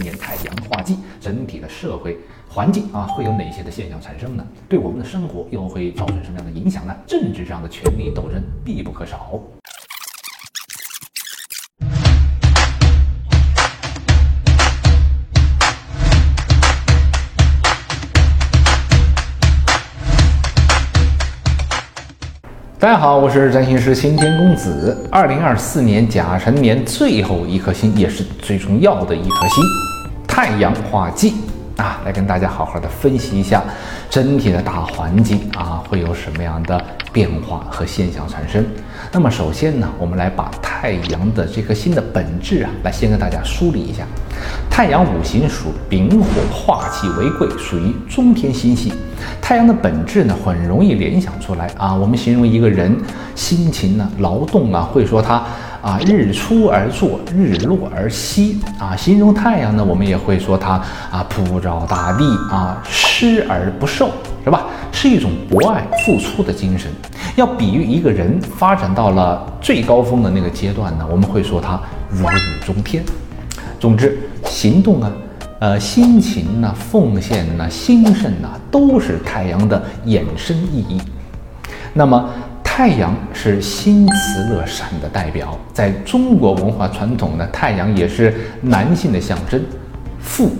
年太阳化忌，整体的社会环境啊会有哪些的现象产生呢？对我们的生活又会造成什么样的影响呢？政治上的权力斗争必不可少。大家好，我是占星师先天公子。二零二四年甲辰年最后一颗星，也是最重要的一颗星——太阳化忌啊，来跟大家好好的分析一下整体的大环境啊，会有什么样的变化和现象产生。那么首先呢，我们来把太阳的这颗星的本质啊，来先跟大家梳理一下。太阳五行属丙火，化气为贵，属于中天星系。太阳的本质呢，很容易联想出来啊。我们形容一个人辛勤呢，劳动啊，会说他啊日出而作，日落而息啊。形容太阳呢，我们也会说它啊普照大地啊，施而不受，是吧？是一种博爱付出的精神。要比喻一个人发展到了最高峰的那个阶段呢，我们会说他如日中天。总之，行动啊。呃，辛勤呐，奉献呐，兴盛呐，都是太阳的衍生意义。那么，太阳是心慈乐善的代表，在中国文化传统呢，太阳也是男性的象征，父、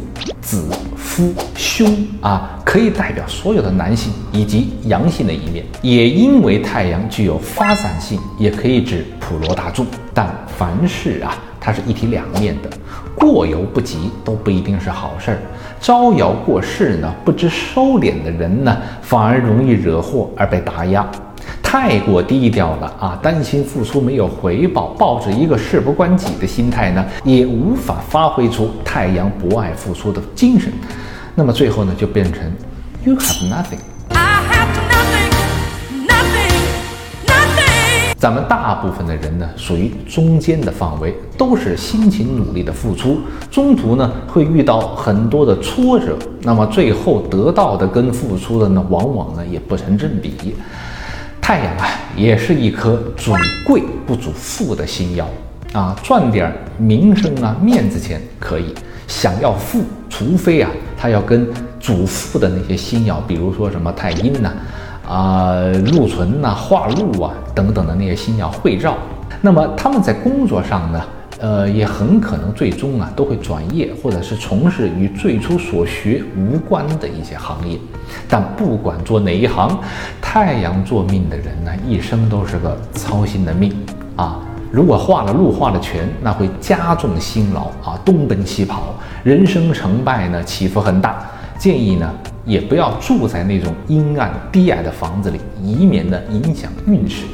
子、夫、兄啊，可以代表所有的男性以及阳性的一面。也因为太阳具有发散性，也可以指普罗大众。但凡事啊。它是一体两面的，过犹不及都不一定是好事儿。招摇过市呢，不知收敛的人呢，反而容易惹祸而被打压。太过低调了啊，担心付出没有回报，抱着一个事不关己的心态呢，也无法发挥出太阳博爱付出的精神。那么最后呢，就变成 you have nothing。咱们大部分的人呢，属于中间的范围，都是辛勤努力的付出，中途呢会遇到很多的挫折，那么最后得到的跟付出的呢，往往呢也不成正比。太阳啊，也是一颗主贵不主富的星耀啊，赚点名声啊、面子钱可以，想要富，除非啊，他要跟主富的那些星耀，比如说什么太阴呐。啊，禄存呐，化禄啊，等等的那些星耀会照，那么他们在工作上呢，呃，也很可能最终啊都会转业，或者是从事与最初所学无关的一些行业。但不管做哪一行，太阳做命的人呢，一生都是个操心的命啊。如果画了路，画了权，那会加重辛劳啊，东奔西跑，人生成败呢起伏很大。建议呢。也不要住在那种阴暗低矮的房子里，以免呢影响运势。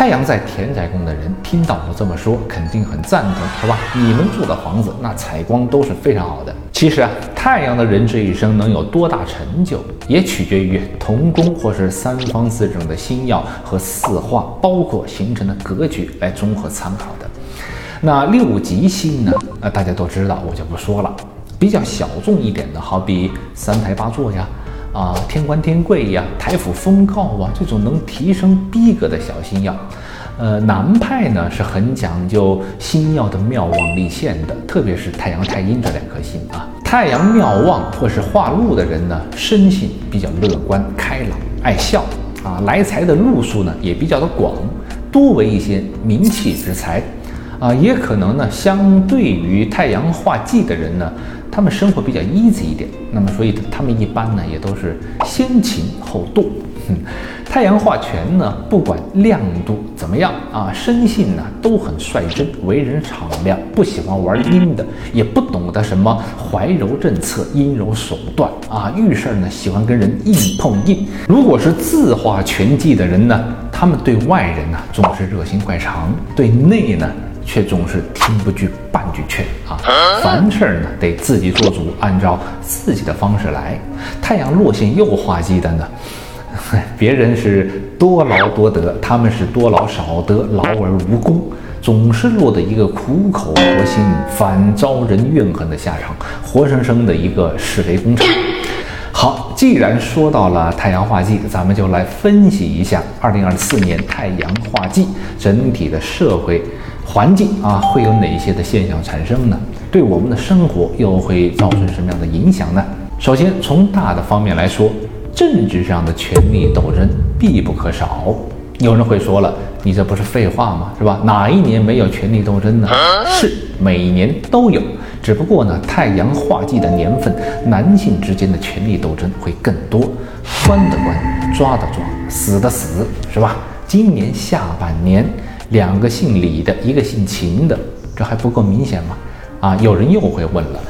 太阳在田宅宫的人听到我这么说，肯定很赞同，是吧？你们住的房子那采光都是非常好的。其实啊，太阳的人这一生能有多大成就，也取决于同宫或是三方四正的星耀和四化，包括形成的格局来综合参考的。那六吉星呢？啊，大家都知道，我就不说了。比较小众一点的，好比三台八座呀，啊天官天贵呀，台府封告啊，这种能提升逼格的小心药。呃，南派呢是很讲究星耀的妙望立现的，特别是太阳、太阴这两颗星啊。太阳妙望或是化禄的人呢，生性比较乐观开朗，爱笑啊，来财的路数呢也比较的广，多为一些名气之财啊，也可能呢，相对于太阳化忌的人呢。他们生活比较 easy 一点，那么所以他们一般呢也都是先勤后动。太阳化权呢，不管亮度怎么样啊，生性呢都很率真，为人敞亮，不喜欢玩阴的，也不懂得什么怀柔政策、阴柔手段啊，遇事儿呢喜欢跟人硬碰硬。如果是自化拳技的人呢，他们对外人呢总是热心怪常，对内呢。却总是听不进半句劝啊！凡事呢得自己做主，按照自己的方式来。太阳落线又化忌的呢，别人是多劳多得，他们是多劳少得，劳而无功，总是落得一个苦口婆心、反遭人怨恨的下场，活生生的一个是非工厂。好，既然说到了太阳化忌，咱们就来分析一下二零二四年太阳化忌整体的社会。环境啊，会有哪些的现象产生呢？对我们的生活又会造成什么样的影响呢？首先，从大的方面来说，政治上的权力斗争必不可少。有人会说了，你这不是废话吗？是吧？哪一年没有权力斗争呢？是每一年都有，只不过呢，太阳化忌的年份，男性之间的权力斗争会更多，关的关，抓的抓，死的死，是吧？今年下半年，两个姓李的，一个姓秦的，这还不够明显吗？啊，有人又会问了，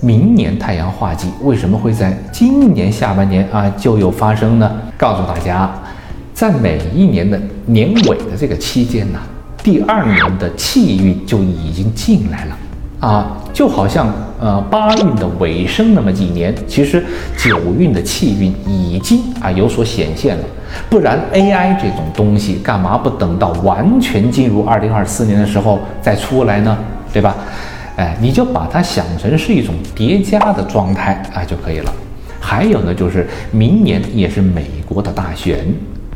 明年太阳化忌为什么会在今年下半年啊就有发生呢？告诉大家。在每一年的年尾的这个期间呢，第二年的气运就已经进来了啊，就好像呃八运的尾声那么几年，其实九运的气运已经啊有所显现了。不然 AI 这种东西干嘛不等到完全进入二零二四年的时候再出来呢？对吧？哎，你就把它想成是一种叠加的状态啊就可以了。还有呢，就是明年也是美国的大选。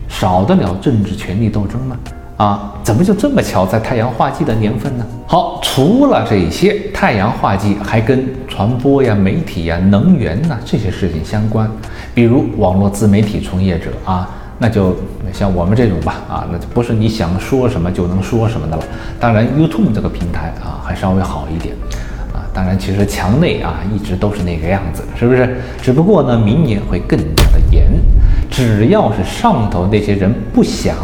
少得了政治权力斗争吗？啊，怎么就这么巧，在太阳化忌的年份呢？好，除了这些，太阳化忌还跟传播呀、媒体呀、能源呐这些事情相关。比如网络自媒体从业者啊，那就像我们这种吧，啊，那就不是你想说什么就能说什么的了。当然，YouTube 这个平台啊，还稍微好一点。啊，当然，其实墙内啊，一直都是那个样子，是不是？只不过呢，明年会更加的严。只要是上头那些人不想、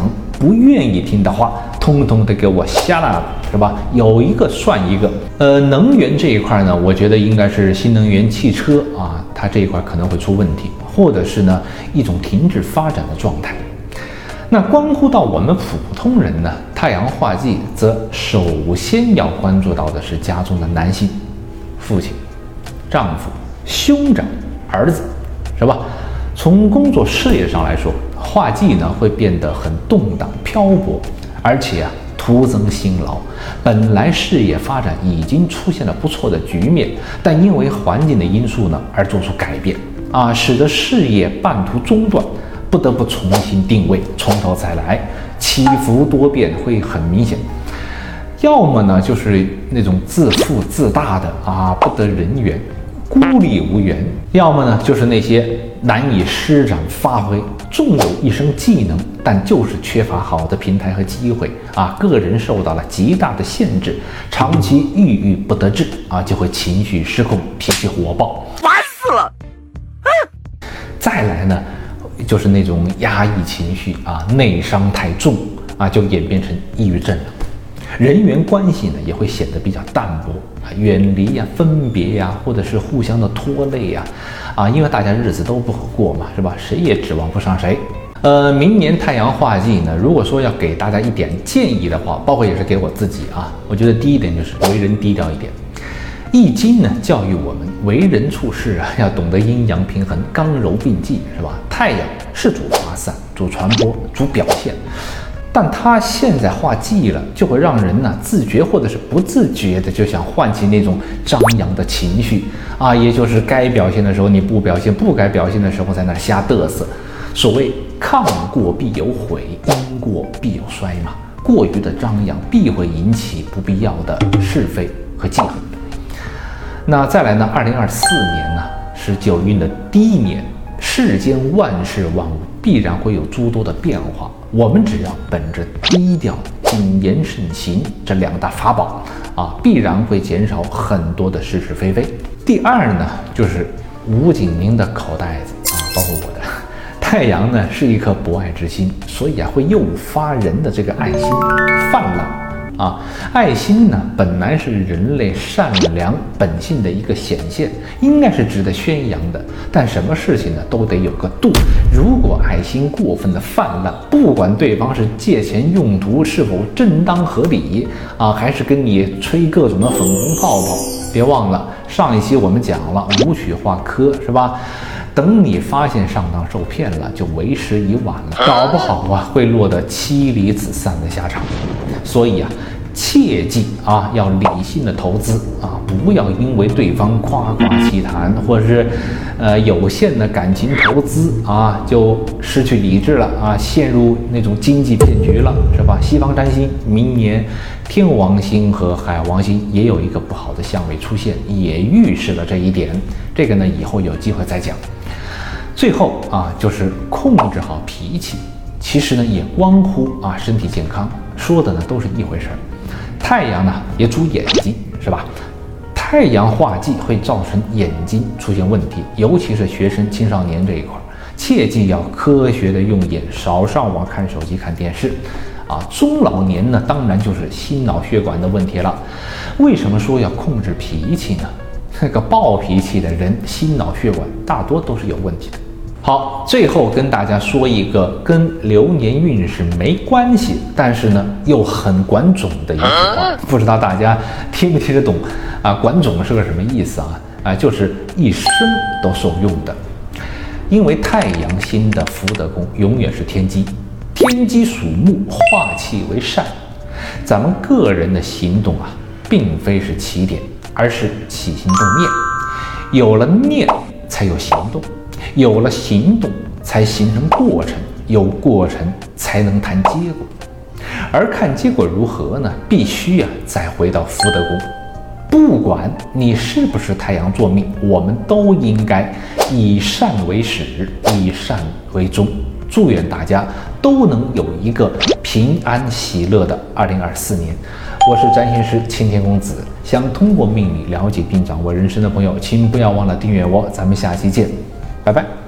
不愿意听的话，通通的给我下了，是吧？有一个算一个。呃，能源这一块呢，我觉得应该是新能源汽车啊，它这一块可能会出问题，或者是呢一种停止发展的状态。那关乎到我们普通人呢，太阳化忌，则首先要关注到的是家中的男性，父亲、丈夫、兄长、儿子，是吧？从工作事业上来说，画技呢会变得很动荡漂泊，而且啊徒增辛劳。本来事业发展已经出现了不错的局面，但因为环境的因素呢而做出改变啊，使得事业半途中断，不得不重新定位，从头再来，起伏多变会很明显。要么呢就是那种自负自大的啊，不得人缘。孤立无援，要么呢就是那些难以施展发挥，纵有一身技能，但就是缺乏好的平台和机会啊，个人受到了极大的限制，长期郁郁不得志啊，就会情绪失控，脾气火爆，烦死了。再来呢，就是那种压抑情绪啊，内伤太重啊，就演变成抑郁症了。人员关系呢也会显得比较淡薄啊，远离呀、分别呀，或者是互相的拖累呀，啊，因为大家日子都不好过嘛，是吧？谁也指望不上谁。呃，明年太阳化忌呢，如果说要给大家一点建议的话，包括也是给我自己啊，我觉得第一点就是为人低调一点。易经呢教育我们为人处事啊，要懂得阴阳平衡、刚柔并济，是吧？太阳是主发散、主传播、主表现。但他现在画忌了，就会让人呢自觉或者是不自觉的就想唤起那种张扬的情绪啊，也就是该表现的时候你不表现，不该表现的时候在那瞎嘚瑟。所谓抗过必有悔，因过必有衰嘛。过于的张扬必会引起不必要的是非和忌恨。那再来呢？二零二四年呢是九运的第一年，世间万事万物必然会有诸多的变化。我们只要本着低调、谨言慎行这两大法宝啊，必然会减少很多的是是非非。第二呢，就是吴景宁的口袋子啊，包括我的太阳呢，是一颗博爱之心，所以啊，会诱发人的这个爱心泛。啊，爱心呢，本来是人类善良本性的一个显现，应该是值得宣扬的。但什么事情呢，都得有个度。如果爱心过分的泛滥，不管对方是借钱用途是否正当合理啊，还是跟你吹各种的粉红泡泡，别忘了上一期我们讲了无曲化科，是吧？等你发现上当受骗了，就为时已晚了，搞不好啊会落得妻离子散的下场。所以啊，切记啊，要理性的投资啊，不要因为对方夸夸其谈，或者是呃有限的感情投资啊，就失去理智了啊，陷入那种经济骗局了，是吧？西方占星明年天王星和海王星也有一个不好的相位出现，也预示了这一点。这个呢，以后有机会再讲。最后啊，就是控制好脾气，其实呢也关乎啊身体健康，说的呢都是一回事儿。太阳呢也主眼睛，是吧？太阳化忌会造成眼睛出现问题，尤其是学生、青少年这一块，切记要科学的用眼，少上网、看手机、看电视。啊，中老年呢，当然就是心脑血管的问题了。为什么说要控制脾气呢？那个暴脾气的人，心脑血管大多都是有问题的。好，最后跟大家说一个跟流年运势没关系，但是呢又很管总的一句话，不知道大家听不听得懂啊？管总是个什么意思啊？啊，就是一生都受用的。因为太阳星的福德宫永远是天机，天机属木，化气为善。咱们个人的行动啊，并非是起点，而是起心动念，有了念才有行动。有了行动，才形成过程；有过程，才能谈结果。而看结果如何呢？必须啊，再回到福德宫。不管你是不是太阳座命，我们都应该以善为始，以善为终。祝愿大家都能有一个平安喜乐的二零二四年。我是占星师青天公子。想通过命理了解并掌握人生的朋友，请不要忘了订阅我。咱们下期见。拜拜。